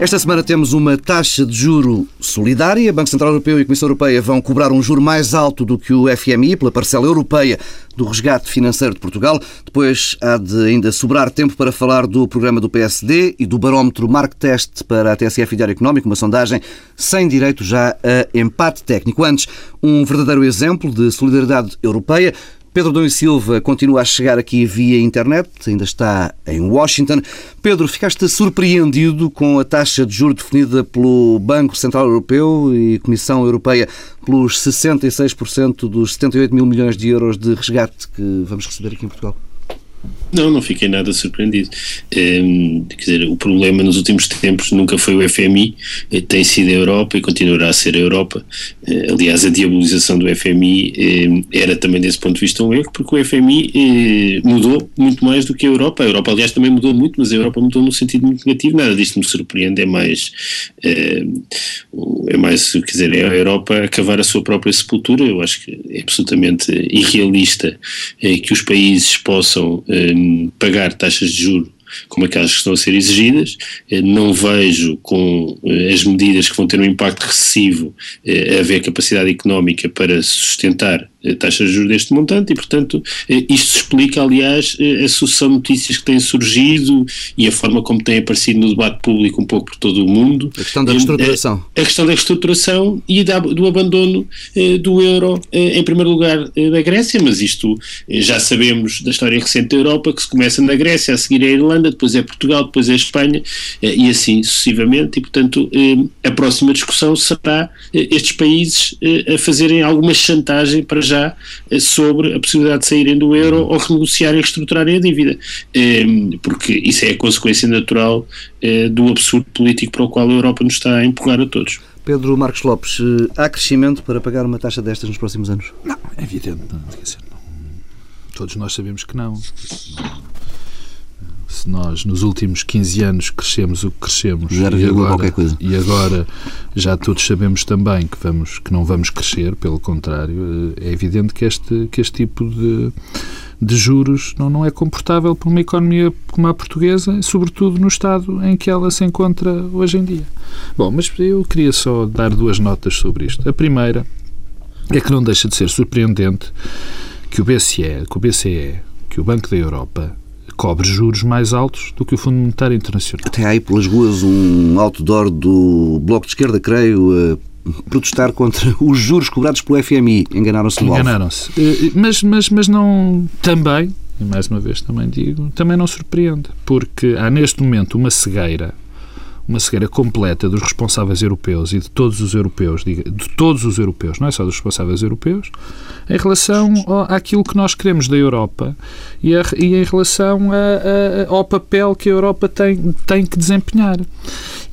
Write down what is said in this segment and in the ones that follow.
Esta semana temos uma taxa de juro solidária. Banco Central Europeu e Comissão Europeia vão cobrar um juro mais alto do que o FMI pela parcela europeia do resgate financeiro de Portugal. Depois há de ainda sobrar tempo para falar do programa do PSD e do barómetro Mark Test para a TSF Diário Económico, uma sondagem sem direito já a empate técnico. Antes, um verdadeiro exemplo de solidariedade europeia. Pedro Dom e Silva continua a chegar aqui via internet, ainda está em Washington. Pedro, ficaste surpreendido com a taxa de juros definida pelo Banco Central Europeu e Comissão Europeia pelos 66% dos 78 mil milhões de euros de resgate que vamos receber aqui em Portugal? Não, não fiquei nada surpreendido. Um, quer dizer, o problema nos últimos tempos nunca foi o FMI, eh, tem sido a Europa e continuará a ser a Europa. Uh, aliás, a diabolização do FMI um, era também desse ponto de vista um erro, porque o FMI uh, mudou muito mais do que a Europa. A Europa, aliás, também mudou muito, mas a Europa mudou num sentido muito negativo. Nada disto me surpreende, é mais, é mais, quer dizer, é a Europa cavar a sua própria sepultura. Eu acho que é absolutamente irrealista que os países possam pagar taxas de juros como aquelas que estão a ser exigidas. Eh, não vejo com eh, as medidas que vão ter um impacto recessivo eh, haver capacidade económica para sustentar taxas de juros deste montante e, portanto, isto explica, aliás, a sucessão de notícias que têm surgido e a forma como têm aparecido no debate público um pouco por todo o mundo. A questão da reestruturação. A, a questão da reestruturação e da, do abandono do euro, em primeiro lugar, da Grécia, mas isto já sabemos da história recente da Europa, que se começa na Grécia, a seguir a Irlanda, depois é Portugal, depois é Espanha eh, e assim sucessivamente. E, portanto, eh, a próxima discussão será eh, estes países a fazerem alguma chantagem para já sobre a possibilidade de saírem do euro ou renegociarem e reestruturarem a dívida, porque isso é a consequência natural do absurdo político para o qual a Europa nos está a empurrar a todos. Pedro Marcos Lopes, há crescimento para pagar uma taxa destas nos próximos anos? Não, é evidente. Não, todos nós sabemos que não. não se nós nos últimos 15 anos crescemos o que crescemos e agora, e agora já todos sabemos também que, vamos, que não vamos crescer, pelo contrário, eh, é evidente que este, que este tipo de, de juros não, não é comportável para uma economia como a portuguesa, sobretudo no estado em que ela se encontra hoje em dia. Bom, mas eu queria só dar duas notas sobre isto. A primeira é que não deixa de ser surpreendente que o BCE, que o BCE, que o Banco da Europa cobre juros mais altos do que o Fundo Monetário Internacional. Até aí pelas ruas um outdoor do Bloco de Esquerda, creio, protestar contra os juros cobrados pelo FMI. Enganaram-se no Enganaram-se. Eh, mas, mas, mas não também, e mais uma vez também digo, também não surpreende, porque há neste momento uma cegueira uma cegueira completa dos responsáveis europeus e de todos os europeus, de todos os europeus, não é só dos responsáveis europeus, em relação àquilo que nós queremos da Europa e, a, e em relação a, a, ao papel que a Europa tem, tem que desempenhar.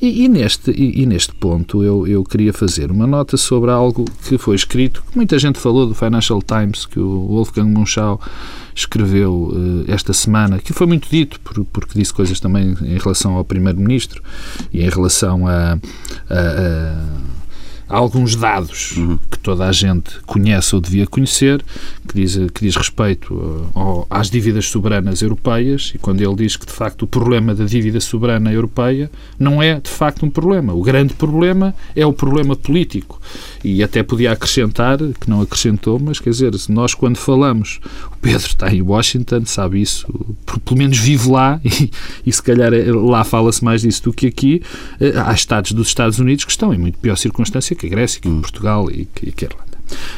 E, e neste, e, e, neste ponto eu, eu queria fazer uma nota sobre algo que foi escrito, que muita gente falou do Financial Times, que o Wolfgang Munchau escreveu uh, esta semana, que foi muito dito, por, porque disse coisas também em relação ao Primeiro-Ministro e em relação a, a, a alguns dados uhum. que toda a gente conhece ou devia conhecer, que diz, que diz respeito uh, às dívidas soberanas europeias, e quando ele diz que, de facto, o problema da dívida soberana europeia não é, de facto, um problema. O grande problema é o problema político. E até podia acrescentar, que não acrescentou, mas, quer dizer, nós, quando falamos, Pedro está em Washington, sabe isso, pelo menos vive lá, e, e se calhar é, lá fala-se mais disso do que aqui, uh, há Estados dos Estados Unidos que estão em muito pior circunstância que a Grécia, que hum. Portugal e que, que a Irlanda.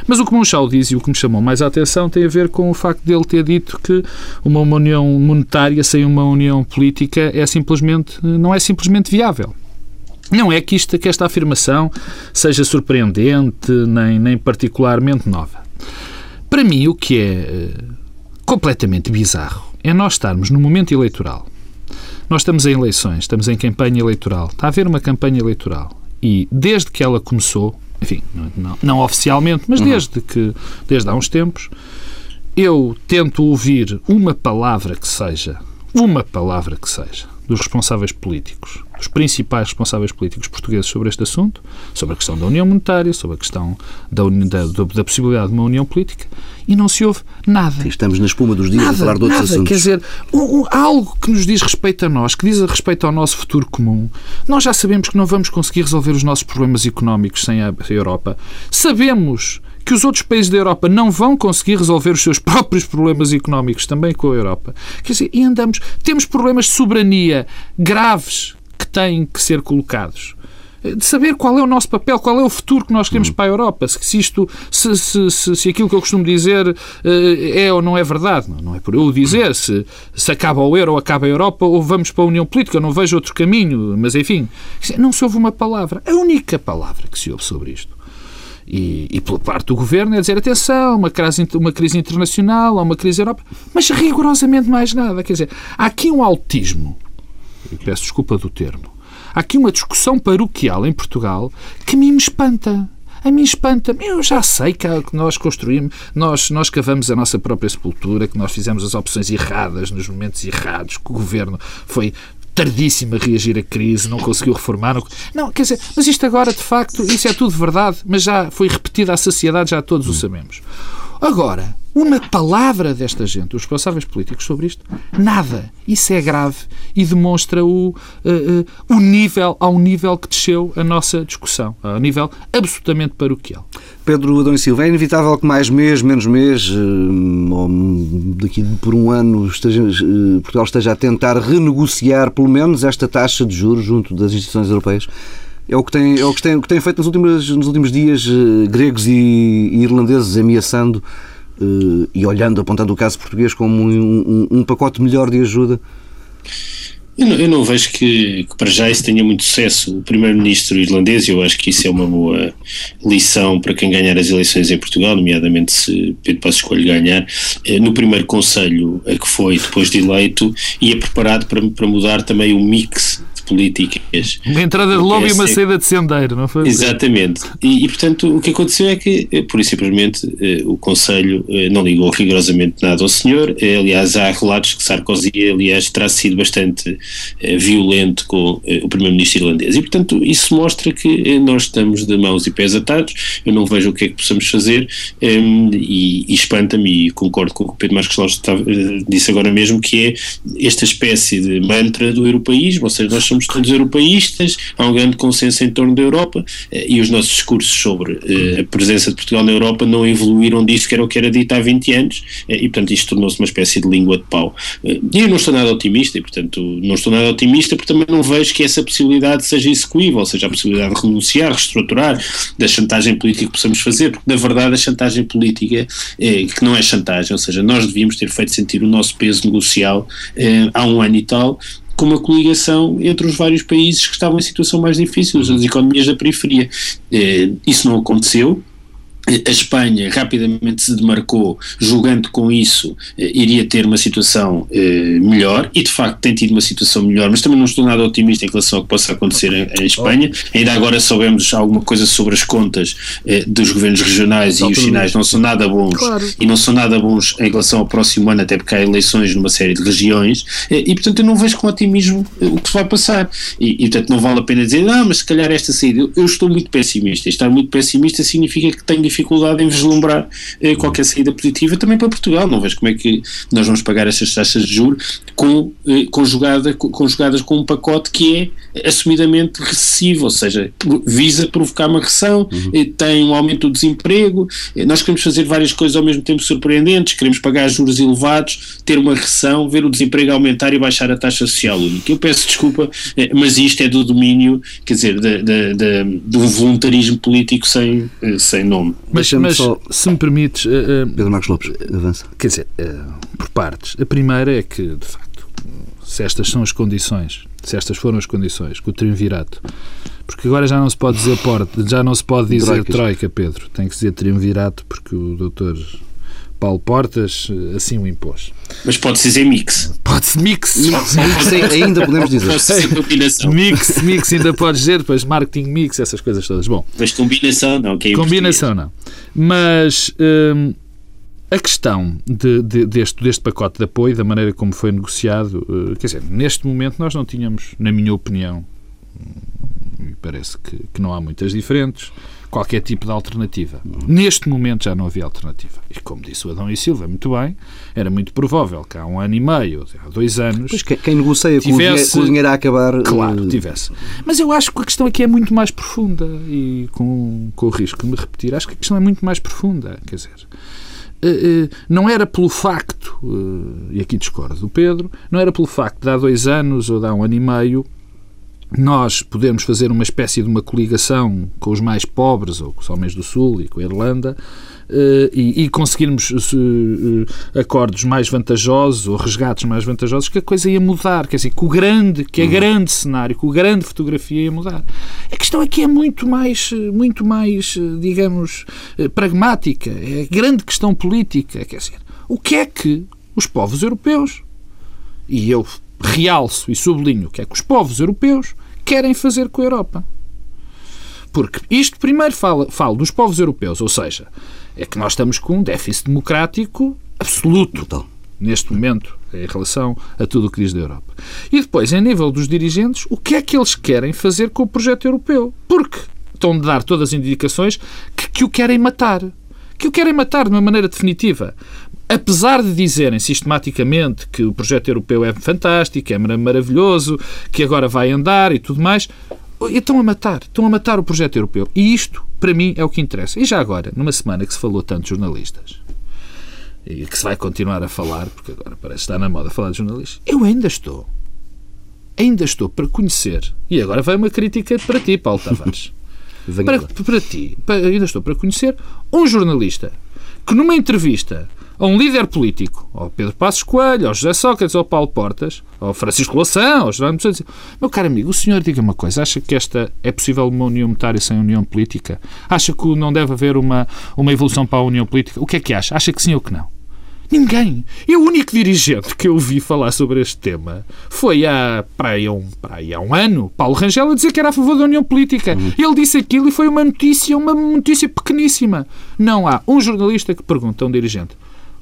Mas o que Monchal diz e o que me chamou mais a atenção tem a ver com o facto de ele ter dito que uma, uma união monetária sem uma união política é simplesmente, não é simplesmente viável. Não é que, isto, que esta afirmação seja surpreendente nem, nem particularmente nova. Para mim, o que é eh, completamente bizarro é nós estarmos no momento eleitoral. Nós estamos em eleições, estamos em campanha eleitoral. Está a haver uma campanha eleitoral e desde que ela começou, enfim, não, não, não oficialmente, mas uhum. desde que desde há uns tempos, eu tento ouvir uma palavra que seja, uma palavra que seja, dos responsáveis políticos, dos principais responsáveis políticos portugueses sobre este assunto, sobre a questão da união monetária, sobre a questão da, da, da possibilidade de uma união política, e não se ouve nada. Estamos na espuma dos dias nada, a falar de outros nada. assuntos. Quer dizer, um, um, algo que nos diz respeito a nós, que diz respeito ao nosso futuro comum. Nós já sabemos que não vamos conseguir resolver os nossos problemas económicos sem a Europa. Sabemos que os outros países da Europa não vão conseguir resolver os seus próprios problemas económicos também com a Europa. Quer dizer, e andamos. Temos problemas de soberania graves que têm que ser colocados de saber qual é o nosso papel, qual é o futuro que nós queremos para a Europa. Se, isto, se, se, se, se aquilo que eu costumo dizer é ou não é verdade. Não, não é por eu dizer se, se acaba o euro ou acaba a Europa ou vamos para a União Política. Eu não vejo outro caminho, mas enfim, não se ouve uma palavra. A única palavra que se ouve sobre isto e, e pela parte do governo é dizer atenção, uma crise, uma crise internacional, há uma crise Europa, mas rigorosamente mais nada. Quer dizer, há aqui um autismo, peço desculpa do termo, há aqui uma discussão paroquial em Portugal que me espanta. A mim espanta. Eu já sei que nós construímos, nós, nós cavamos a nossa própria sepultura, que nós fizemos as opções erradas nos momentos errados, que o governo foi tardíssimo a reagir à crise, não conseguiu reformar. Não, quer dizer, mas isto agora, de facto, isso é tudo verdade, mas já foi repetido à sociedade, já todos o sabemos. Agora, uma palavra desta gente, os responsáveis políticos, sobre isto, nada. Isso é grave e demonstra o, uh, uh, o nível, ao nível que desceu a nossa discussão, a nível absolutamente paroquial. Pedro Adão e Silva, é inevitável que mais mês, menos mês, uh, ou daqui por um ano, esteja, Portugal esteja a tentar renegociar pelo menos esta taxa de juros junto das instituições europeias? É o que tem, é o que tem, que tem feito nos últimos, nos últimos dias gregos e, e irlandeses ameaçando uh, e olhando, apontando o caso português como um, um, um pacote melhor de ajuda? Eu não, eu não vejo que, que, para já isso tenha muito sucesso. O primeiro-ministro irlandês, eu acho que isso é uma boa lição para quem ganhar as eleições em Portugal, nomeadamente se Pedro Passos Coelho ganhar. Eh, no primeiro conselho a que foi depois de eleito, ia preparado para, para mudar também o mix políticas. Uma entrada de lobby e uma saída de sendeiro, não foi? Exatamente. E, e, portanto, o que aconteceu é que, eh, por simplesmente, eh, o Conselho eh, não ligou rigorosamente nada ao senhor. Aliás, há relatos que Sarkozy, aliás, terá sido bastante violento com o primeiro-ministro irlandês. E, portanto, isso mostra que nós estamos de mãos e pés atados. Eu não vejo o que é que possamos fazer ehm, e, e espanta-me, e concordo com o que o Pedro Marcos Lopes disse agora mesmo, que é esta espécie de mantra do europeísmo, ou seja, nós somos somos todos europeístas, há um grande consenso em torno da Europa eh, e os nossos discursos sobre eh, a presença de Portugal na Europa não evoluíram disso que era o que era dito há 20 anos eh, e, portanto, isto tornou-se uma espécie de língua de pau. E eu não estou nada otimista e, portanto, não estou nada otimista porque também não vejo que essa possibilidade seja execuível, ou seja, a possibilidade de renunciar, reestruturar, da chantagem política que possamos fazer, porque, na verdade, a chantagem política, que não é chantagem, ou seja, nós devíamos ter feito sentir o nosso peso negocial há um ano e tal, com uma coligação entre os vários países que estavam em situação mais difícil, as economias da periferia. Eh, isso não aconteceu, a Espanha rapidamente se demarcou, julgando com isso eh, iria ter uma situação eh, melhor, e de facto tem tido uma situação melhor, mas também não estou nada otimista em relação ao que possa acontecer em, em Espanha. Ainda agora soubemos alguma coisa sobre as contas eh, dos governos regionais e os sinais não são nada bons, claro. e não são nada bons em relação ao próximo ano, até porque há eleições numa série de regiões, eh, e portanto eu não vejo com otimismo eh, o que vai passar. E, e, portanto não vale a pena dizer, ah, mas se calhar esta saída, eu, eu estou muito pessimista. E estar muito pessimista significa que tenho dificuldade em vislumbrar eh, qualquer saída positiva também para Portugal. Não vejo como é que nós vamos pagar essas taxas de juros com, eh, conjugada, conjugadas com um pacote que é assumidamente recessivo, ou seja, visa provocar uma recessão, uhum. eh, tem um aumento do desemprego. Eh, nós queremos fazer várias coisas ao mesmo tempo surpreendentes, queremos pagar juros elevados, ter uma recessão, ver o desemprego aumentar e baixar a taxa social única. Eu peço desculpa, eh, mas isto é do domínio, quer dizer, de, de, de, de um voluntarismo político sem, sem nome. Mas, mas só... se me permites. Uh, Pedro Marcos Lopes, avança. Quer dizer, uh, por partes. A primeira é que, de facto, se estas são as condições, se estas foram as condições, que o triunvirato. Porque agora já não se pode dizer porta, já não se pode dizer Troicas. troika, Pedro. Tem que dizer triunvirato, porque o doutor Paulo Portas assim o impôs. Mas pode-se dizer mix. Pode-se mix. mix. mix ainda podemos dizer. Pode-se combinação. Mix, mix, ainda podes dizer, depois marketing mix, essas coisas todas. Bom. Mas combinação não, que é Combinação não. Mas hum, a questão de, de, deste, deste pacote de apoio, da maneira como foi negociado, uh, quer dizer, neste momento nós não tínhamos, na minha opinião, parece que, que não há muitas diferentes, qualquer tipo de alternativa. Neste momento já não havia alternativa. E como disse o Adão e Silva, muito bem, era muito provável que há um ano e meio, há dois anos. Pois quem negocia tivesse, com o dinheiro a acabar. Claro, tivesse. Mas eu acho que a questão aqui é muito mais profunda e com, com o risco de me repetir, acho que a questão é muito mais profunda. Quer dizer. Eh, eh, não era pelo facto, eh, e aqui discordo do Pedro, não era pelo facto de há dois anos ou de há um ano e meio nós podemos fazer uma espécie de uma coligação com os mais pobres, ou com os homens do Sul e com a Irlanda, eh, e, e conseguirmos eh, acordos mais vantajosos ou resgates mais vantajosos, que a coisa ia mudar. Quer dizer, que o grande, que uhum. grande cenário, que a grande fotografia ia mudar. A questão aqui é muito mais, muito mais, digamos, eh, pragmática. É a grande questão política. Quer dizer, o que é que os povos europeus, e eu realço e sublinho o que é que os povos europeus querem fazer com a Europa. Porque isto primeiro fala, fala dos povos europeus, ou seja, é que nós estamos com um déficit democrático absoluto Total. neste momento em relação a tudo o que diz da Europa. E depois, em nível dos dirigentes, o que é que eles querem fazer com o projeto europeu? Porque estão de dar todas as indicações que, que o querem matar. Que o querem matar de uma maneira definitiva apesar de dizerem sistematicamente que o projeto europeu é fantástico, é maravilhoso, que agora vai andar e tudo mais, estão a matar, estão a matar o projeto europeu. E isto, para mim, é o que interessa. E já agora, numa semana que se falou tanto de jornalistas, e que se vai continuar a falar, porque agora parece estar na moda falar de jornalistas, eu ainda estou, ainda estou para conhecer, e agora vai uma crítica para ti, Paulo Tavares. para, para ti, para, ainda estou para conhecer um jornalista que numa entrevista a um líder político, ao Pedro Passos Coelho, ao José Sócrates, ao Paulo Portas, ao Francisco Lação, ao Jerónimo Santos. Meu caro amigo, o senhor diga uma coisa, acha que esta é possível uma união monetária sem união política? Acha que não deve haver uma, uma evolução para a união política? O que é que acha? Acha que sim ou que não? Ninguém. E o único dirigente que eu vi falar sobre este tema foi há, para aí, um, para aí, há um ano, Paulo Rangel, a dizer que era a favor da União Política. Uhum. Ele disse aquilo e foi uma notícia, uma notícia pequeníssima. Não há um jornalista que pergunta a um dirigente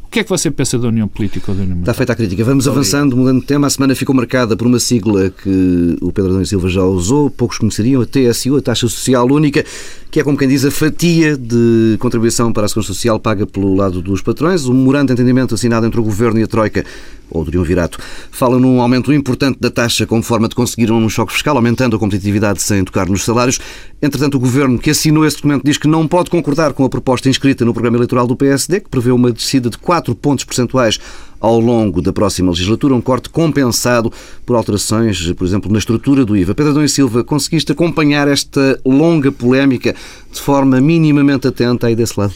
o que é que você pensa da União Política ou da União Está feita a crítica. Vamos avançando, mudando de tema. A semana ficou marcada por uma sigla que o Pedro Adão Silva já usou, poucos conheceriam, a TSU, a Taxa Social Única, que é, como quem diz, a fatia de contribuição para a Segurança Social paga pelo lado dos patrões. Um memorando de entendimento assinado entre o Governo e a Troika ou do Triunvirato, fala num aumento importante da taxa como forma de conseguir um choque fiscal, aumentando a competitividade sem tocar nos salários. Entretanto, o Governo que assinou esse documento diz que não pode concordar com a proposta inscrita no programa eleitoral do PSD, que prevê uma descida de 4 pontos percentuais ao longo da próxima legislatura, um corte compensado por alterações, por exemplo, na estrutura do IVA. Pedro Adão e Silva, conseguiste acompanhar esta longa polémica de forma minimamente atenta aí desse lado?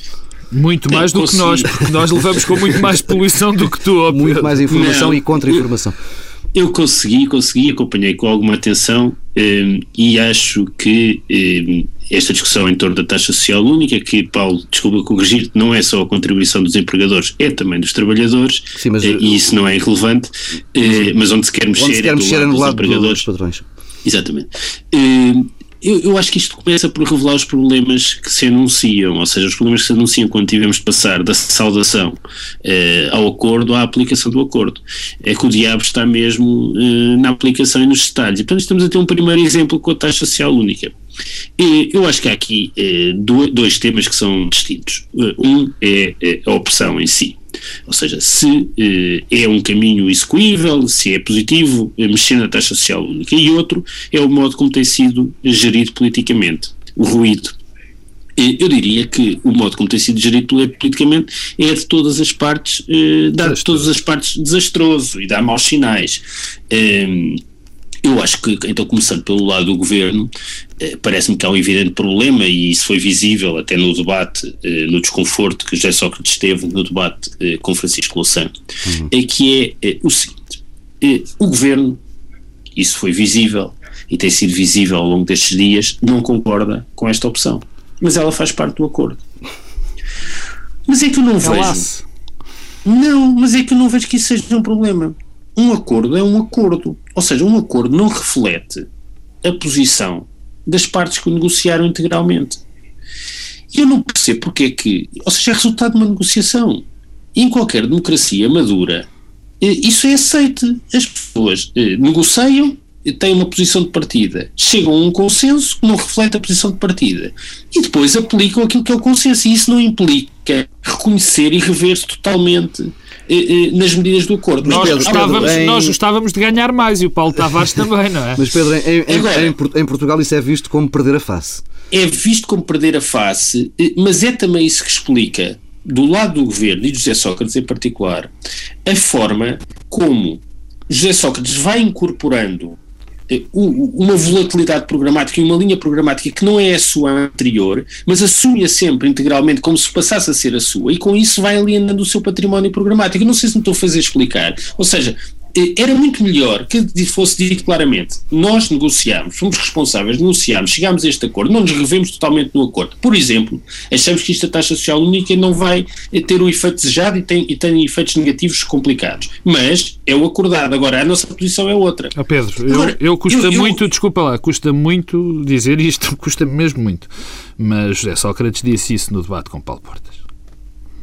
Muito mais do que nós, porque nós levamos com muito mais poluição do que tu. Muito mais informação Não, e contra-informação. Eu, eu consegui, consegui, acompanhei com alguma atenção um, e acho que um, esta discussão em torno da taxa social única, que, Paulo, desculpa corrigir não é só a contribuição dos empregadores, é também dos trabalhadores, Sim, mas, uh, e isso não é irrelevante, uh, mas onde se quer mexer, onde se quer é mexer é do lado, dos empregadores. Dos patrões. Exatamente. Uh, eu, eu, acho que isto começa por revelar os problemas que se anunciam, ou seja, os problemas que se anunciam quando tivemos de passar da saudação eh, ao acordo à aplicação do acordo. É que o diabo está mesmo eh, na aplicação e nos detalhes. E, portanto, estamos a ter um primeiro exemplo com a taxa social única. E eu acho que há aqui eh, dois temas que são distintos. Eh, um é, é a opção em si. Ou seja, se eh, é um caminho execuível, se é positivo, eh, mexer na taxa social única. E outro é o modo como tem sido gerido politicamente, o ruído. Eu diria que o modo como tem sido gerido politicamente é de todas as partes, eh, dá de todas as partes desastroso e dá maus sinais. Eh, eu acho que, então, começando pelo lado do governo, eh, parece-me que há um evidente problema, e isso foi visível até no debate, eh, no desconforto que José Sócrates teve no debate eh, com Francisco Louçã, uhum. é que é, é o seguinte: o governo, isso foi visível e tem sido visível ao longo destes dias, não concorda com esta opção, mas ela faz parte do acordo. Mas é que eu não vejo. Não, mas é que eu não vejo que isso seja um problema um acordo é um acordo. Ou seja, um acordo não reflete a posição das partes que o negociaram integralmente. E eu não percebo porque é que. Ou seja, é resultado de uma negociação. em qualquer democracia madura, isso é aceite. As pessoas negociam, têm uma posição de partida, chegam a um consenso que não reflete a posição de partida e depois aplicam aquilo que é o consenso. E isso não implica reconhecer e rever-se totalmente nas medidas do acordo. Nós, Pedro, gostávamos, Pedro, em... nós gostávamos de ganhar mais e o Paulo Tavares também, não é? Mas Pedro, em, Agora, em, em Portugal isso é visto como perder a face. É visto como perder a face, mas é também isso que explica do lado do governo e de José Sócrates em particular, a forma como José Sócrates vai incorporando eh, uma volatilidade programática e uma linha programática que não é a sua anterior, mas assume-a sempre integralmente como se passasse a ser a sua, e com isso vai alienando o seu património programático. Não sei se me estou a fazer explicar. Ou seja, eh, era muito melhor que fosse dito claramente: nós negociámos, fomos responsáveis, negociámos, chegámos a este acordo, não nos revemos totalmente no acordo. Por exemplo, achamos que esta taxa social única não vai eh, ter o efeito desejado e tem, e tem efeitos negativos complicados. Mas é o acordado. Agora, a nossa posição é outra. Oh Pedro, Agora, eu, eu custa eu, muito, eu, desculpa lá, custa muito dizer isto, custa mesmo muito. Mas José Sócrates disse isso no debate com Paulo Portas.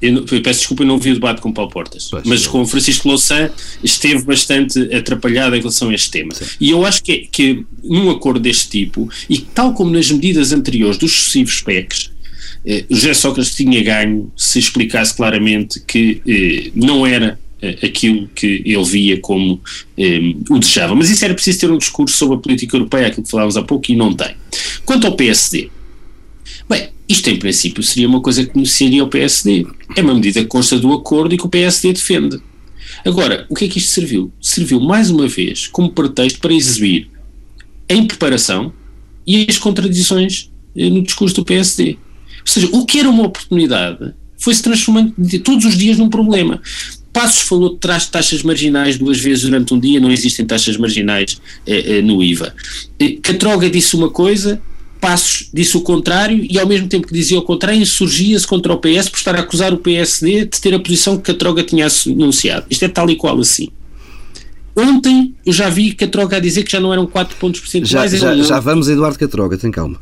Eu, eu, peço desculpa, eu não vi o debate com Paulo Portas, pois, mas com Francisco Louçã esteve bastante atrapalhado em relação a este tema. Sim. E eu acho que, que num acordo deste tipo, e tal como nas medidas anteriores dos sucessivos PECs, eh, José Sócrates tinha ganho se explicasse claramente que eh, não era eh, aquilo que ele via como eh, o desejava. Mas isso era preciso ter um discurso sobre a política europeia, aquilo que falávamos há pouco, e não tem. Quanto ao PSD, isto, em princípio, seria uma coisa que beneficiaria o PSD. É uma medida que consta do acordo e que o PSD defende. Agora, o que é que isto serviu? Serviu, mais uma vez, como pretexto para exibir a impreparação e as contradições eh, no discurso do PSD. Ou seja, o que era uma oportunidade foi-se transformando todos os dias num problema. Passos falou de taxas marginais duas vezes durante um dia, não existem taxas marginais eh, eh, no IVA. Eh, Catroga disse uma coisa, Passos disse o contrário e ao mesmo tempo que dizia o contrário insurgia-se contra o PS por estar a acusar o PSD de ter a posição que a Troga tinha anunciado. Isto é tal e qual assim. Ontem eu já vi Catroga a dizer que já não eram 4 pontos percentuais. Já, já, já vamos, Eduardo Catroga, tem calma.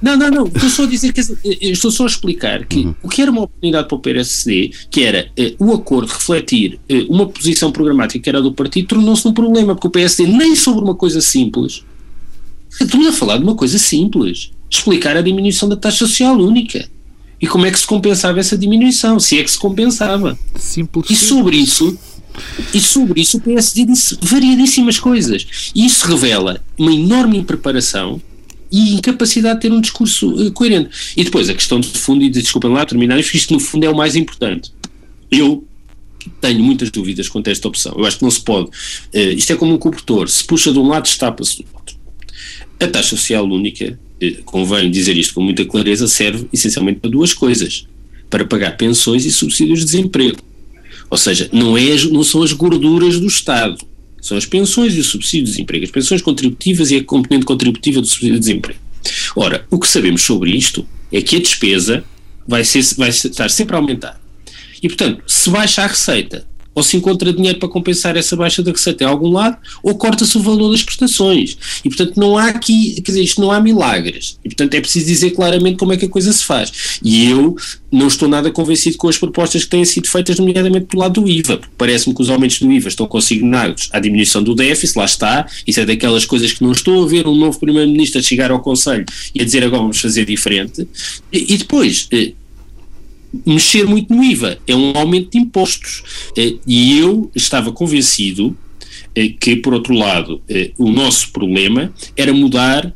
Não, não, não. Estou só a dizer que estou só a explicar que uhum. o que era uma oportunidade para o PSD, que era eh, o acordo refletir eh, uma posição programática que era do partido, tornou-se um problema, porque o PSD nem sobre uma coisa simples Estamos a falar de uma coisa simples: explicar a diminuição da taxa social única. E como é que se compensava essa diminuição, se é que se compensava. Simples. E sobre isso, e sobre isso o PSD disse variadíssimas coisas. E isso revela uma enorme impreparação e incapacidade de ter um discurso uh, coerente. E depois a questão de fundo, e desculpem lá terminar, isto no fundo é o mais importante. Eu tenho muitas dúvidas quanto a esta opção. Eu acho que não se pode. Uh, isto é como um cobertor: se puxa de um lado, estapa-se do outro. A taxa social única, eh, convém dizer isto com muita clareza, serve essencialmente para duas coisas: para pagar pensões e subsídios de desemprego. Ou seja, não, é, não são as gorduras do Estado, são as pensões e o subsídio de desemprego, as pensões contributivas e a componente contributiva do subsídio de desemprego. Ora, o que sabemos sobre isto é que a despesa vai, ser, vai estar sempre a aumentar. E, portanto, se baixa a receita ou se encontra dinheiro para compensar essa baixa da receita em algum lado, ou corta-se o valor das prestações. E, portanto, não há aqui, quer dizer, isto não há milagres. E, portanto, é preciso dizer claramente como é que a coisa se faz. E eu não estou nada convencido com as propostas que têm sido feitas, nomeadamente do lado do IVA, porque parece-me que os aumentos do IVA estão consignados à diminuição do déficit, lá está, isso é daquelas coisas que não estou a ver um novo Primeiro-Ministro chegar ao Conselho e a dizer agora vamos fazer diferente. E, e depois, eh, mexer muito no IVA, é um aumento de impostos. Eh, e eu estava convencido eh, que, por outro lado, eh, o nosso problema era mudar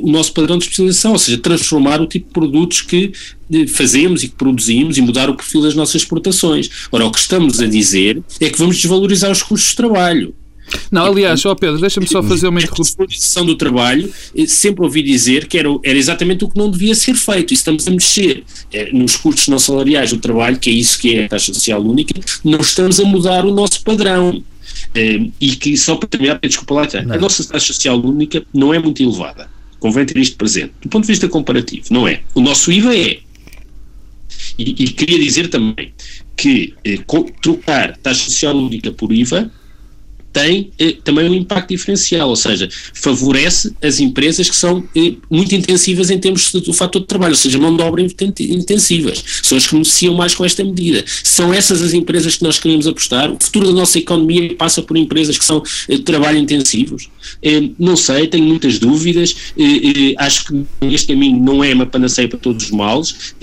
o nosso padrão de especialização, ou seja, transformar o tipo de produtos que fazemos e que produzimos e mudar o perfil das nossas exportações. Ora, o que estamos a dizer é que vamos desvalorizar os custos de trabalho. Não, aliás, ó Pedro, deixa-me só fazer uma interrupção. A do trabalho, eh, sempre ouvi dizer que era, era exatamente o que não devia ser feito, e estamos a mexer é, nos custos não salariais do trabalho, que é isso que é a taxa social única, não estamos a mudar o nosso padrão. É, e que, só para terminar, desculpa lá, não. a nossa taxa social única não é muito elevada. Convém ter isto presente. Do ponto de vista comparativo, não é. O nosso IVA é. E, e queria dizer também que eh, trocar taxa social única por IVA tem eh, também um impacto diferencial, ou seja, favorece as empresas que são eh, muito intensivas em termos do fator de trabalho, ou seja, mão de obra intensivas, são as que beneficiam mais com esta medida. São essas as empresas que nós queremos apostar. O futuro da nossa economia passa por empresas que são eh, de trabalho intensivos. Eh, não sei, tenho muitas dúvidas, eh, eh, acho que este caminho não é uma panaceia para todos os males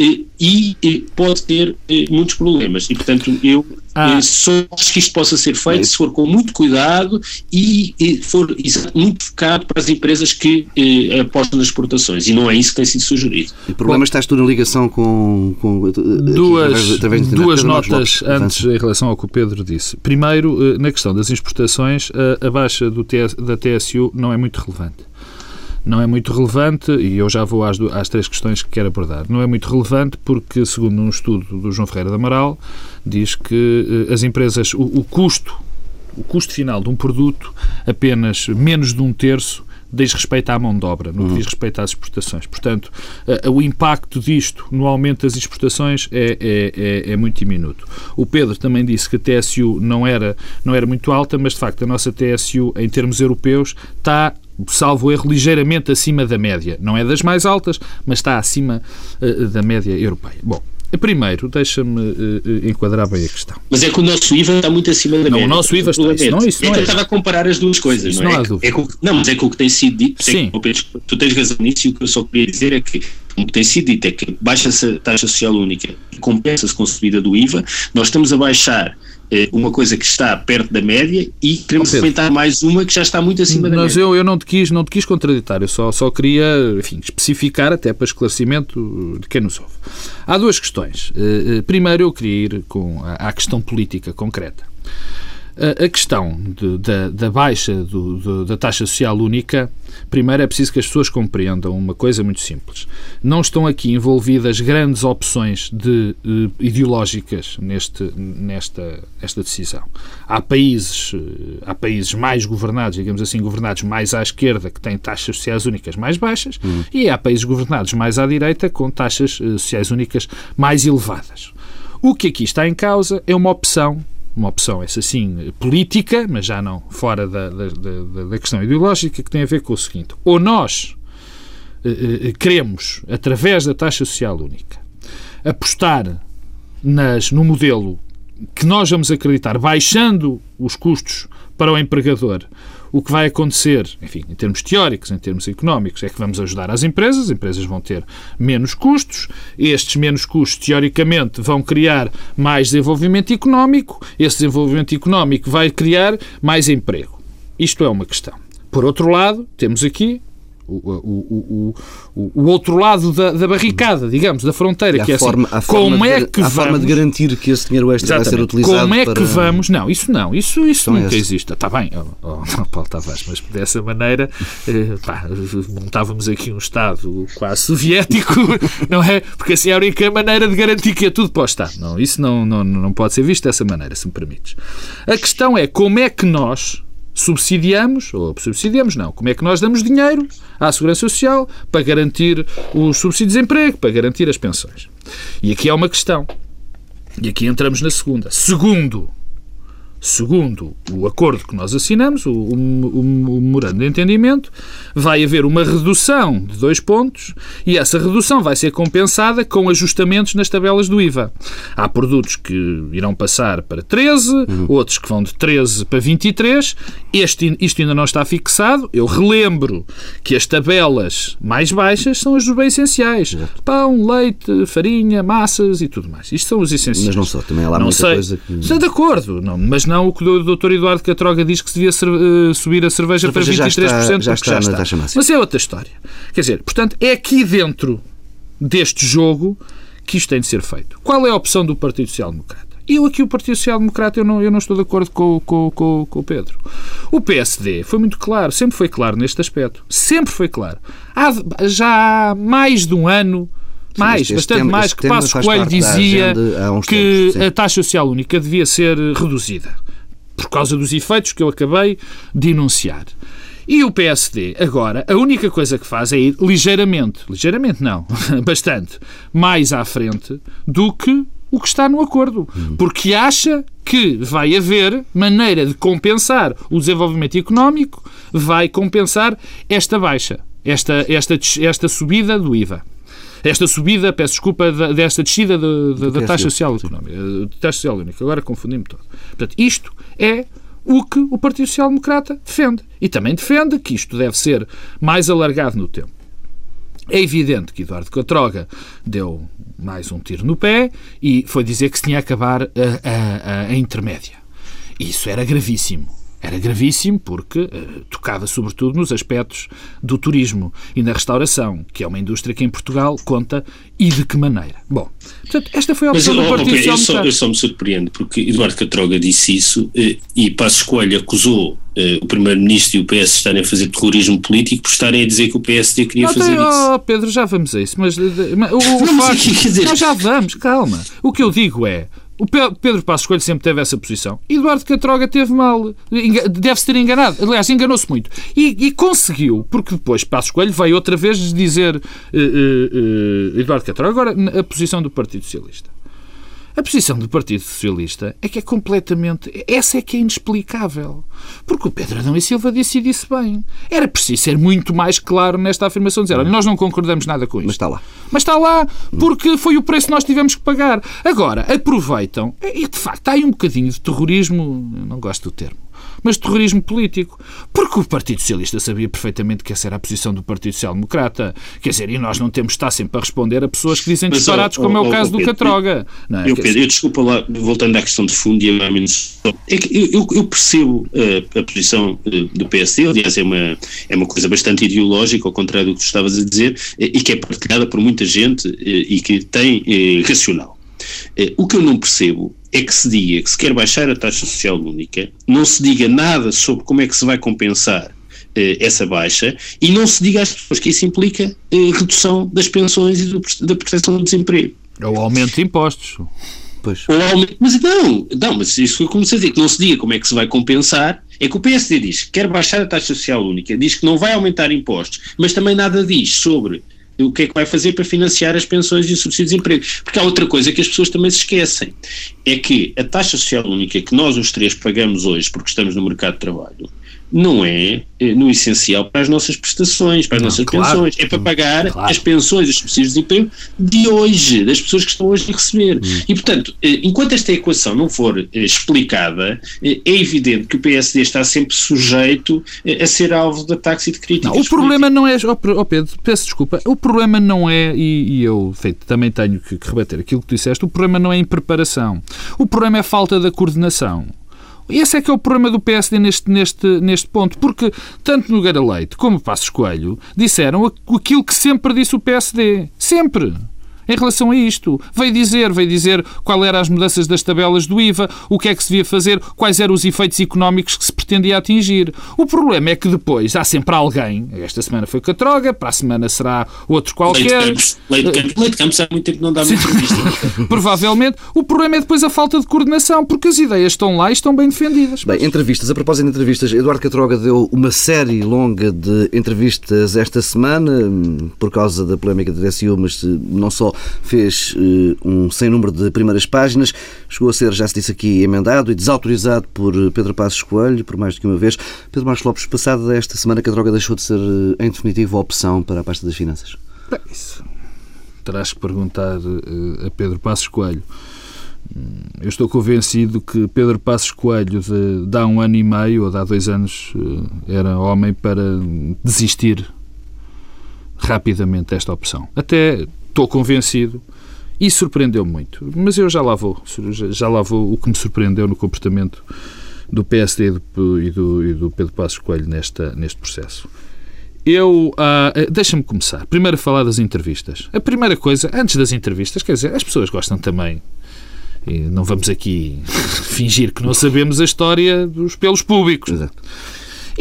e pode ter muitos problemas. E, portanto, eu ah. só acho que isto possa ser feito se for com muito cuidado e, e for muito focado para as empresas que eh, apostam nas exportações e não é isso que tem sido sugerido. O problema Bom, está tudo na ligação com, com duas, através, através duas notas antes em relação ao que o Pedro disse. Primeiro, na questão das exportações, a, a baixa do TS, da TSU não é muito relevante não é muito relevante, e eu já vou às, às três questões que quero abordar. Não é muito relevante porque, segundo um estudo do João Ferreira da Amaral, diz que eh, as empresas, o, o custo, o custo final de um produto, apenas menos de um terço diz respeito à mão de obra, no que uhum. diz respeito às exportações. Portanto, o impacto disto no aumento das exportações é, é, é, é, muito diminuto. O Pedro também disse que a TSU não era, não era muito alta, mas de facto a nossa TSU, em termos europeus, está salvo erro, ligeiramente acima da média. Não é das mais altas, mas está acima uh, da média europeia. Bom, Primeiro, deixa-me uh, enquadrar bem a questão. Mas é que o nosso IVA está muito acima da não, média. Não, o nosso IVA está. Isso não, isso é não que é. eu estava a comparar as duas coisas. Isso não, não é? dúvida. É que, não, mas é que o que tem sido dito, Sim. É tu tens razão nisso e o que eu só queria dizer é que o que tem sido dito é que baixa-se a taxa social única e compensa-se com a subida do IVA, nós estamos a baixar uma coisa que está perto da média e queremos aumentar mais uma que já está muito acima da Mas média. eu, eu não, te quis, não te quis contraditar, eu só, só queria enfim, especificar, até para esclarecimento de quem nos ouve. Há duas questões. Eh, eh, primeiro, eu queria ir com, à questão política concreta. A questão de, da, da, baixa do, do, da taxa social única, primeiro é preciso que as pessoas compreendam uma coisa muito simples. Não estão aqui envolvidas grandes opções de, uh, ideológicas neste, nesta esta decisão. Há países, uh, há países mais governados, digamos assim, governados mais à esquerda, que têm taxas sociais únicas mais baixas, uhum. e há países governados mais à direita com taxas uh, sociais únicas mais elevadas. O que aqui está em causa é uma opção uma opção, essa sim, política, mas já não fora da, da, da, da questão ideológica, que tem a ver com o seguinte: ou nós eh, eh, queremos, através da taxa social única, apostar nas, no modelo que nós vamos acreditar, baixando os custos para o empregador, o que vai acontecer, enfim, em termos teóricos, em termos económicos, é que vamos ajudar as empresas, as empresas vão ter menos custos, estes menos custos, teoricamente, vão criar mais desenvolvimento económico, esse desenvolvimento económico vai criar mais emprego. Isto é uma questão. Por outro lado, temos aqui o, o, o, o, outro lado da, da, barricada, digamos, da fronteira, que é assim, forma, assim, como é que vamos... forma de garantir que esse dinheiro extra vai ser utilizado Como é que para... vamos... Não, isso não, isso, isso então nunca é existe. Está bem, oh, oh, Paulo Tavares, mas dessa maneira eh, pá, montávamos aqui um Estado quase soviético, não é? Porque assim é a única maneira de garantir que é tudo para o Estado. Não, isso não, não, não pode ser visto dessa maneira, se me permites. A questão é como é que nós subsidiamos, ou subsidiamos não, como é que nós damos dinheiro à Segurança Social para garantir os subsídios de emprego, para garantir as pensões. E aqui há uma questão. E aqui entramos na segunda. Segundo, segundo o acordo que nós assinamos, o, o, o, memorando de entendimento, vai haver uma redução de dois pontos e essa redução vai ser compensada com ajustamentos nas tabelas do IVA. Há produtos que irão passar para 13, uhum. outros que vão de 13 para 23. Este, isto ainda não está fixado. Eu relembro que as tabelas mais baixas são as dos bens essenciais. Pão, leite, farinha, massas e tudo mais. Isto são os essenciais. Mas não só, também há lá não muita sei. coisa que... Estou de acordo, não, mas não o que o Dr. Eduardo Catroga diz que se devia uh, subir a cerveja, a cerveja para 23%, já está, já está, já está. Taxa máxima. Mas é outra história. Quer dizer, portanto, é aqui dentro deste jogo que isto tem de ser feito. Qual é a opção do Partido Social Democrata? Eu aqui, o Partido Social Democrata, eu não, eu não estou de acordo com, com, com, com o Pedro. O PSD foi muito claro, sempre foi claro neste aspecto. Sempre foi claro. Há, já há mais de um ano mais, Sim, bastante tema, mais, que Passos Coelho dizia que tempos, a taxa social única devia ser reduzida por causa dos efeitos que eu acabei de enunciar. E o PSD, agora, a única coisa que faz é ir ligeiramente, ligeiramente não, bastante, mais à frente do que o que está no acordo, porque acha que vai haver maneira de compensar o desenvolvimento económico, vai compensar esta baixa, esta, esta, esta subida do IVA. Esta subida, peço desculpa, desta descida de, de, da taxa social económica, taxa social única. Agora confundi-me todo. Portanto, isto é o que o Partido Social Democrata defende. E também defende que isto deve ser mais alargado no tempo. É evidente que Eduardo Catroga deu mais um tiro no pé e foi dizer que se tinha a acabar a, a, a intermédia. Isso era gravíssimo. Era gravíssimo porque uh, tocava sobretudo nos aspectos do turismo e na restauração, que é uma indústria que em Portugal conta e de que maneira. Bom, portanto, esta foi a opção Mas, do Partido okay, eu, só, eu só me surpreendo porque Eduardo Catroga disse isso uh, e Passos Coelho acusou Uh, o Primeiro-Ministro e o PS estarem a fazer terrorismo político por estarem a dizer que o PSD queria não, fazer tem, isso. Oh, Pedro, já vamos a isso. Mas, mas o, o não, mas, dizer... nós já vamos, calma. O que eu digo é, o Pedro Passos Coelho sempre teve essa posição. Eduardo Catroga teve mal. Deve-se ter enganado. Aliás, enganou-se muito. E, e, conseguiu, porque depois Passos Coelho veio outra vez dizer uh, uh, uh, Eduardo Catroga, agora a posição do Partido Socialista. A posição do Partido Socialista é que é completamente. Essa é que é inexplicável. Porque o Pedro Adão e Silva disse e disse bem. Era preciso ser muito mais claro nesta afirmação. Dizer, olha, nós não concordamos nada com isto. Mas está lá. Mas está lá porque foi o preço que nós tivemos que pagar. Agora, aproveitam. E de facto, há aí um bocadinho de terrorismo. Eu não gosto do termo mas terrorismo político. Porque o Partido Socialista sabia perfeitamente que essa era a posição do Partido Social Democrata. Quer dizer, e nós não temos de estar sempre a responder a pessoas que dizem disparados, como é o caso do Catroga. Não é? eu, Pedro, eu desculpa lá, voltando à questão de fundo e a menos. É que eu, eu percebo uh, a posição uh, do PSD, aliás, é uma, é uma coisa bastante ideológica, ao contrário do que tu estavas a dizer, uh, e que é partilhada por muita gente e que tem racional. O que eu não percebo é que se diga que se quer baixar a taxa social única, não se diga nada sobre como é que se vai compensar eh, essa baixa e não se diga às pessoas que isso implica eh, redução das pensões e do, da proteção do desemprego. Ou aumento de impostos. Pois. Ou aumento, mas não, não, mas isso foi como se dizer, que não se diga como é que se vai compensar, é que o PSD diz que quer baixar a taxa social única, diz que não vai aumentar impostos, mas também nada diz sobre o que é que vai fazer para financiar as pensões e o subsídio de desemprego. Porque há outra coisa que as pessoas também se esquecem, é que a taxa social única que nós os três pagamos hoje porque estamos no mercado de trabalho, não é eh, no essencial para as nossas prestações, para as não, nossas claro, pensões, é para pagar claro. as pensões os subsídios de desemprego de hoje, das pessoas que estão hoje a receber. Hum. E, portanto, eh, enquanto esta equação não for eh, explicada, é evidente que o PSD está sempre sujeito a ser alvo de ataques e de críticas. Não, o problema não é, oh Pedro, peço desculpa, o problema não é, e, e eu feito, também tenho que, que rebater aquilo que tu disseste, o problema não é a impreparação. O problema é a falta da coordenação. Esse é que é o problema do PSD neste, neste, neste ponto, porque tanto Nogueira Leite como Passos Coelho disseram aquilo que sempre disse o PSD. Sempre em relação a isto. Veio dizer, veio dizer qual eram as mudanças das tabelas do IVA, o que é que se devia fazer, quais eram os efeitos económicos que se pretendia atingir. O problema é que depois há sempre alguém, esta semana foi Catroga, para a semana será outro qualquer. Leite Campos, Leite Campos, há muito tempo que não dá uma entrevista. Provavelmente. O problema é depois a falta de coordenação, porque as ideias estão lá e estão bem defendidas. Bem, entrevistas. A propósito de entrevistas, Eduardo Catroga deu uma série longa de entrevistas esta semana, por causa da polémica da DSU, mas não só fez uh, um sem número de primeiras páginas, chegou a ser, já se disse aqui, emendado e desautorizado por eh, Pedro Passos Coelho, por mais do que uma vez. Pedro Marcos Lopes, passada esta semana que a droga deixou de ser, uh, em definitivo, opção para a pasta das finanças? Bem, isso terás que perguntar a Pedro Passos Coelho. Hum, eu estou convencido que Pedro Passos Coelho, de, de há um ano e meio ou de há dois anos, era homem para desistir rapidamente desta opção. Até estou convencido e surpreendeu muito. Mas eu já lá vou, já lá vou o que me surpreendeu no comportamento do PSD e do, e do, e do Pedro Passos Coelho nesta, neste processo. Eu. Uh, Deixa-me começar. Primeiro a falar das entrevistas. A primeira coisa, antes das entrevistas, quer dizer, as pessoas gostam também. E não vamos aqui fingir que não sabemos a história dos pelos públicos. Exato.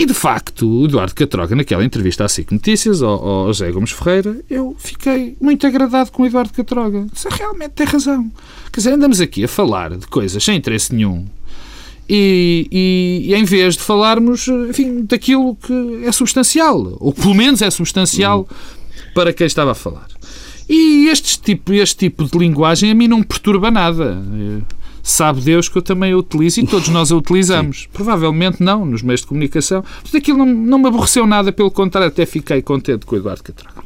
E, de facto, o Eduardo Catroga, naquela entrevista à SIC Notícias, ao, ao José Gomes Ferreira, eu fiquei muito agradado com o Eduardo Catroga. Disse, realmente tem razão. Quer dizer, andamos aqui a falar de coisas sem interesse nenhum e, e, e, em vez de falarmos enfim, daquilo que é substancial, ou pelo menos é substancial para quem estava a falar. E este tipo, este tipo de linguagem a mim não me perturba nada. Sabe Deus que eu também a utilizo e todos nós a utilizamos. Provavelmente não, nos meios de comunicação. Mas aquilo não, não me aborreceu nada, pelo contrário, até fiquei contente com o Eduardo Catraga.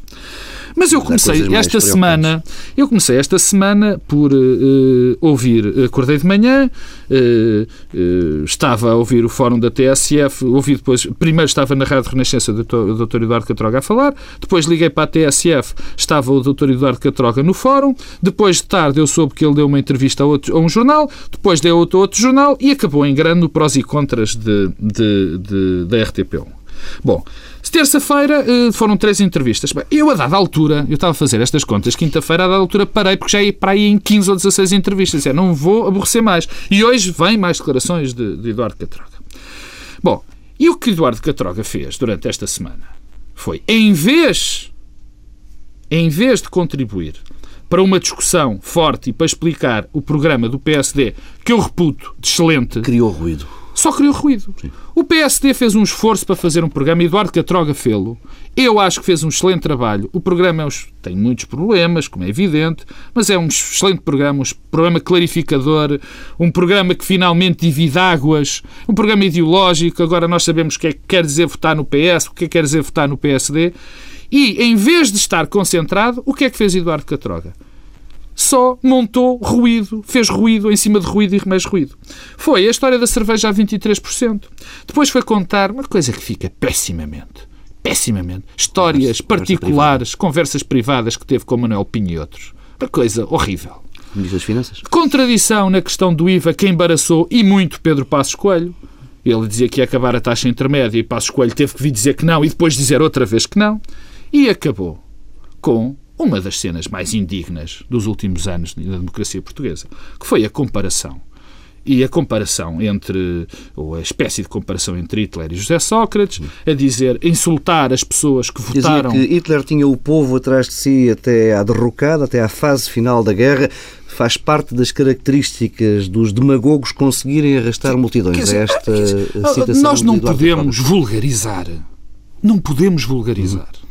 Mas eu comecei esta semana, eu comecei esta semana por uh, ouvir, acordei de manhã, uh, uh, estava a ouvir o fórum da TSF, ouvi depois, primeiro estava na Rádio Renascença do Dr. Eduardo Catroga a falar, depois liguei para a TSF, estava o Dr. Eduardo Catroga no fórum, depois de tarde eu soube que ele deu uma entrevista a, outro, a um jornal, depois deu outro, outro jornal e acabou em grande no prós e contras de, de, de, da RTP1. Bom, terça-feira eh, foram três entrevistas. Eu, a dada altura, eu estava a fazer estas contas, quinta-feira, a dada altura, parei, porque já ia para aí em 15 ou 16 entrevistas. É, não vou aborrecer mais. E hoje vem mais declarações de, de Eduardo Catroga. Bom, e o que Eduardo Catroga fez durante esta semana foi, em vez, em vez de contribuir para uma discussão forte e para explicar o programa do PSD, que eu reputo de excelente. Criou ruído só criou ruído. Sim. O PSD fez um esforço para fazer um programa, Eduardo Catroga fê-lo. Eu acho que fez um excelente trabalho. O programa é um, tem muitos problemas, como é evidente, mas é um excelente programa, um programa clarificador, um programa que finalmente divide águas, um programa ideológico. Agora nós sabemos o que é que quer dizer votar no PS, o que é que quer dizer votar no PSD. E, em vez de estar concentrado, o que é que fez Eduardo Catroga? Só montou ruído, fez ruído em cima de ruído e mais ruído. Foi a história da cerveja a 23%. Depois foi contar uma coisa que fica pessimamente. Pessimamente. Histórias particulares, conversas privadas que teve com Manuel Pinho e outros. Uma coisa horrível. Ministro das Finanças. Contradição na questão do IVA que embaraçou e muito Pedro Passos Coelho. Ele dizia que ia acabar a taxa intermédia e Passos Coelho teve que vir dizer que não e depois dizer outra vez que não. E acabou com uma das cenas mais indignas dos últimos anos da democracia portuguesa, que foi a comparação. E a comparação entre, ou a espécie de comparação entre Hitler e José Sócrates, a dizer, insultar as pessoas que votaram. Dizia que Hitler tinha o povo atrás de si até à derrocada, até à fase final da guerra. Faz parte das características dos demagogos conseguirem arrastar multidões. Dizer, esta dizer, citação Nós não podemos vulgarizar. Não podemos vulgarizar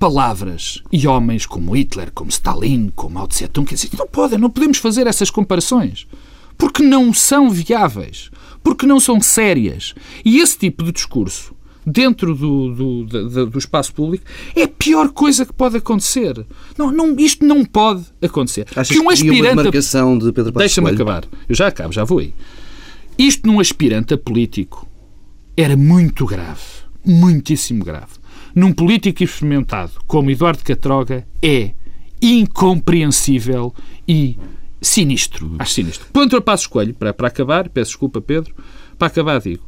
palavras e homens como Hitler, como Stalin, como Mao Tse Tung, quer dizer, não podem, não podemos fazer essas comparações. Porque não são viáveis, porque não são sérias. E esse tipo de discurso, dentro do, do, do, do espaço público, é a pior coisa que pode acontecer. Não, não, isto não pode acontecer. Achas que um aspirante. Uma demarcação de Pedro Deixa-me acabar. Eu já acabo, já vou aí. Isto num aspirante a político era muito grave. Muitíssimo grave num político experimentado como Eduardo Catroga é incompreensível e sinistro. Acho sinistro. Ponto a passo escolho, para, para acabar, peço desculpa, Pedro, para acabar digo,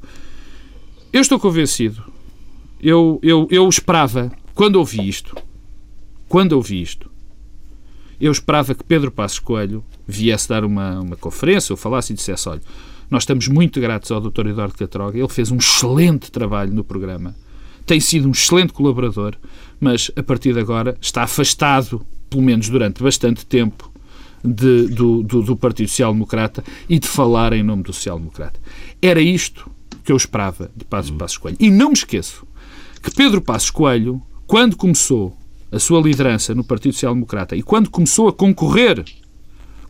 eu estou convencido, eu, eu, eu esperava, quando ouvi isto, quando ouvi isto, eu esperava que Pedro Passos Coelho viesse dar uma, uma conferência ou falasse e dissesse, olha, nós estamos muito gratos ao Dr. Eduardo Catroga, ele fez um excelente trabalho no programa tem sido um excelente colaborador, mas a partir de agora está afastado, pelo menos durante bastante tempo, de, do, do, do, Partido Social Democrata e de falar em nome do Social Democrata. Era isto que eu esperava de Passos, Passos Coelho. E não me esqueço que Pedro Passos Coelho, quando começou a sua liderança no Partido Social Democrata e quando começou a concorrer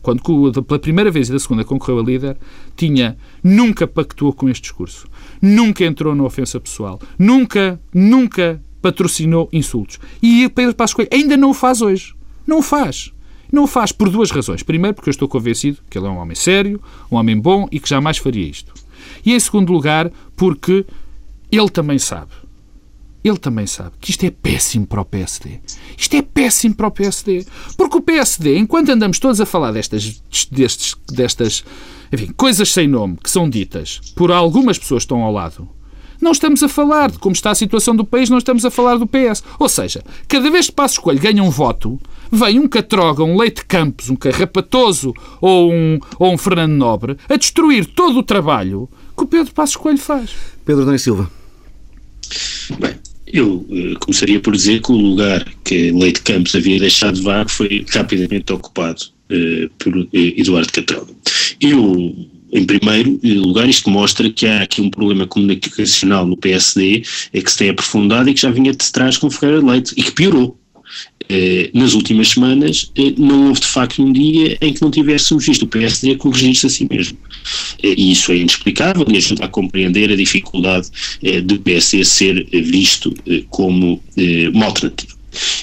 quando pela primeira vez e da segunda concorreu a líder, tinha nunca pactuou com este discurso, nunca entrou na ofensa pessoal, nunca, nunca patrocinou insultos. E Pedro Passos Coelho ainda não o faz hoje. Não o faz. Não o faz por duas razões. Primeiro, porque eu estou convencido que ele é um homem sério, um homem bom e que jamais faria isto. E em segundo lugar, porque ele também sabe ele também sabe que isto é péssimo para o PSD. Isto é péssimo para o PSD. Porque o PSD, enquanto andamos todos a falar destas, destes, destas enfim, coisas sem nome que são ditas por algumas pessoas que estão ao lado, não estamos a falar de como está a situação do país, não estamos a falar do PS. Ou seja, cada vez que Passo Escolho ganha um voto, vem um Catroga, um Leite Campos, um Carrapatoso ou um, ou um Fernando Nobre a destruir todo o trabalho que o Pedro Passos Coelho faz. Pedro Dona Silva. Bem, eu uh, começaria por dizer que o lugar que Leite Campos havia deixado vago foi rapidamente ocupado uh, por uh, Eduardo Catrão. Eu, em primeiro lugar, isto mostra que há aqui um problema comunicacional no PSD é que se tem aprofundado e que já vinha de trás com Ferreira de Leite e que piorou. Eh, nas últimas semanas, eh, não houve de facto um dia em que não tivéssemos visto o PSD corrigir-se a si mesmo. Eh, e isso é inexplicável e ajuda a compreender a dificuldade do PSD ser visto como uma alternativa.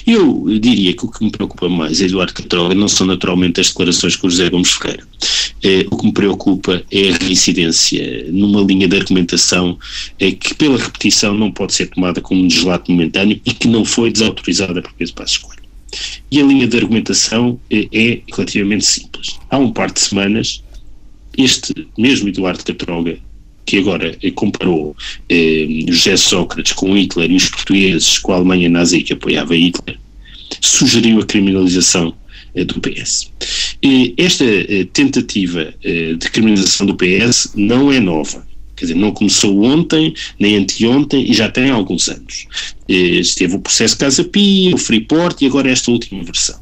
Eu diria que o que me preocupa mais, Eduardo Catrola, não são naturalmente as declarações com José Gomes Ferreira. o que me preocupa é a reincidência numa linha de argumentação que, pela repetição, não pode ser tomada como um deslato momentâneo e que não foi desautorizada por Pedro Passos Coelho. E a linha de argumentação é, é relativamente simples. Há um par de semanas, este mesmo Eduardo Catroga, que agora eh, comparou eh, José Sócrates com Hitler e os portugueses com a Alemanha nazi que apoiava Hitler, sugeriu a criminalização eh, do PS. esta eh, tentativa eh, de criminalização do PS não é nova. Quer dizer, não começou ontem, nem anteontem, e já tem alguns anos. Eh, esteve o processo Casa Pia, o Freeport e agora esta última versão.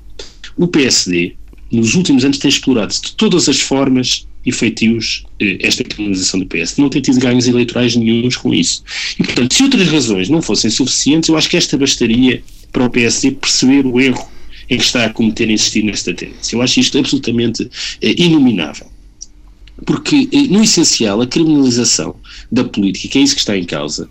O PSD, nos últimos anos, tem explorado de todas as formas e feitios eh, esta criminalização do PS. Não tem tido ganhos eleitorais nenhums com isso. E, portanto, se outras razões não fossem suficientes, eu acho que esta bastaria para o PSD perceber o erro em que está a cometer insistir nesta tendência. Eu acho isto absolutamente eh, inominável porque, eh, no essencial, a criminalização da política, que é isso que está em causa,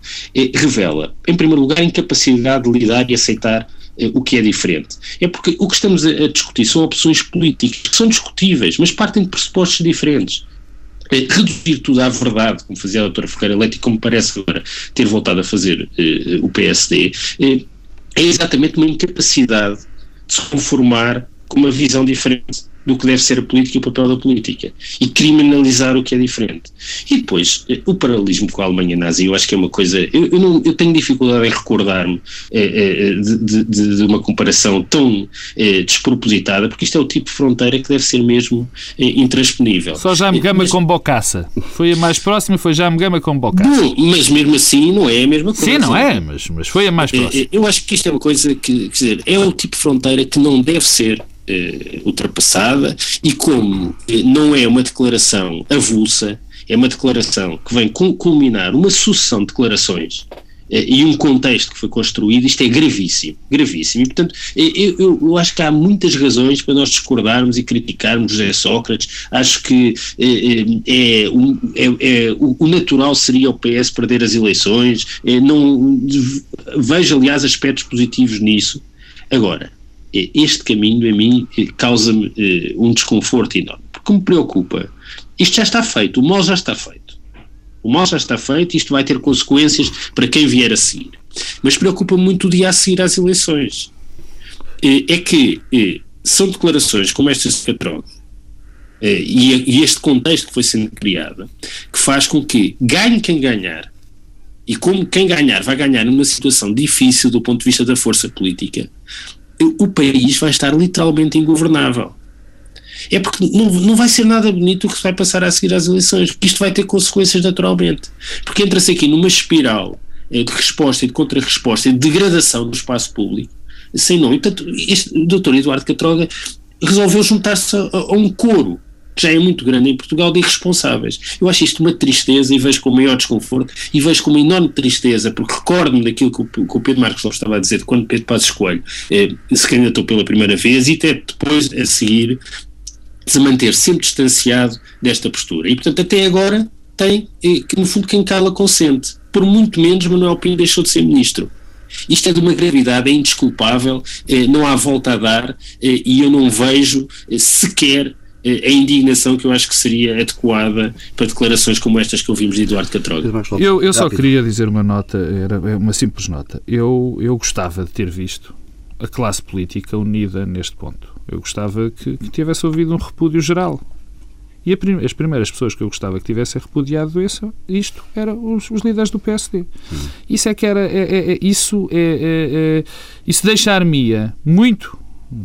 revela, em primeiro lugar, a incapacidade de lidar e aceitar o que é diferente. É porque o que estamos a, discutir são opções políticas que são discutíveis, mas partem de pressupostos diferentes. É, reduzir tudo à verdade, como fazia a doutora Ferreira Leite e como parece agora ter voltado a fazer o PSD, é exatamente uma incapacidade de se conformar com uma visão diferente do que deve ser a política e o papel da política e criminalizar o que é diferente. E depois, eh, o paralelismo com a Alemanha nazi, eu acho que é uma coisa. Eu, eu, não, eu tenho dificuldade em recordar-me é, é, de, de, de, uma comparação tão é, despropositada, porque isto é o tipo de fronteira que deve ser mesmo intransponível. Só já me gama mas, com bocaça. Foi a mais próxima, foi já me gama com bocaça. Não, mas mesmo assim não é a mesma coisa. Sim, não é, mas, mas foi a mais próxima. Eu acho que isto é uma coisa que, quer dizer, é o tipo de fronteira que não deve ser eh, ultrapassada e como eh, não é uma declaração avulsa, é uma declaração que vem culminar uma sucessão de declarações eh, e um contexto que foi construído, isto é gravíssimo, gravíssimo. E, portanto, eu, eu, eu, acho que há muitas razões para nós discordarmos e criticarmos José Sócrates. Acho que é, é, é, é o, natural seria o PS perder as eleições. não vejo, aliás, aspectos positivos nisso. Agora, este caminho a mim eh, causa-me eh, um desconforto enorme, porque me preocupa. Isto já está feito, o mal já está feito. O mal já está feito isto vai ter consequências para quem vier a seguir. Mas preocupa-me muito o dia a seguir às eleições. Eh, é que são declarações como estas de Catrón e este contexto que foi sendo criado que faz com que ganhe quem ganhar e como quem ganhar vai ganhar numa situação difícil do ponto de vista da força política, o país vai estar literalmente ingovernável. É porque não, não vai ser nada bonito o que se vai passar a seguir às eleições, porque isto vai ter consequências naturalmente. Porque entra-se aqui numa espiral de resposta e de contra-resposta e de degradação do espaço público, sem nome. E, portanto, este, o doutor Eduardo Catroga resolveu juntar-se a, a um coro que já é muito grande em Portugal, de irresponsáveis. Eu acho isto uma tristeza e vejo com o maior desconforto e vejo com uma enorme tristeza, porque recordo-me daquilo que o, que o Pedro Marcos estava a dizer, quando Pedro Passos Coelho eh, se candidatou pela primeira vez e até depois a seguir se manter sempre distanciado desta postura. E, portanto, até agora tem, eh, que no fundo, quem cala consente. Por muito menos Manuel Pinho deixou de ser ministro. Isto é de uma gravidade, é indesculpável, eh, não há volta a dar eh, e eu não vejo eh, sequer a indignação que eu acho que seria adequada para declarações como estas que ouvimos de Eduardo Catroga. Eu, eu só queria dizer uma nota, era é uma simples nota. Eu, eu gostava de ter visto a classe política unida neste ponto. Eu gostava que, que tivesse ouvido um repúdio geral. E prim as primeiras pessoas que eu gostava que tivessem repudiado isso, isto eram os, os líderes do PSD. Hum. Isso é que era. É, é, é isso é, é, é isso deixar-me muito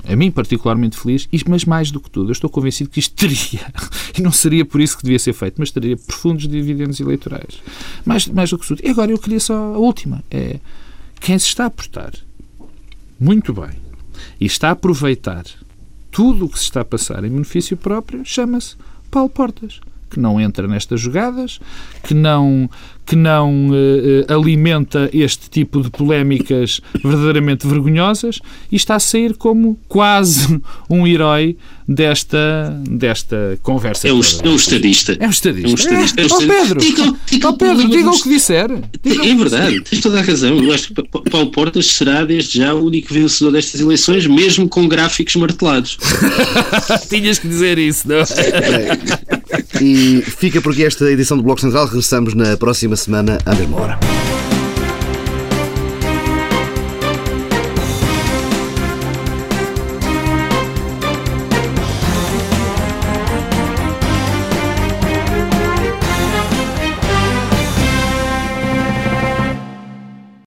a mim particularmente feliz, mas mais do que tudo, eu estou convencido que isto teria, e não seria por isso que devia ser feito, mas teria profundos dividendos eleitorais. Mais, mais do que tudo. E agora eu queria só a última, é quem se está a portar muito bem e está a aproveitar tudo o que se está a passar em benefício próprio, chama-se Paulo Portas que não entra nestas jogadas, que não, que não uh, alimenta este tipo de polémicas verdadeiramente vergonhosas e está a sair como quase um herói desta, desta conversa. É um, é um estadista. É um estadista. É um estadista. É. É. Oh, Pedro, diga, diga, oh, Pedro, diga o que disser. Diga é verdade, tens toda a razão. Eu acho que Paulo Portas será desde já o único vencedor destas eleições, mesmo com gráficos martelados. Tinhas que dizer isso, não é? E fica por aqui esta edição do Bloco Central. Regressamos na próxima semana, à mesma hora.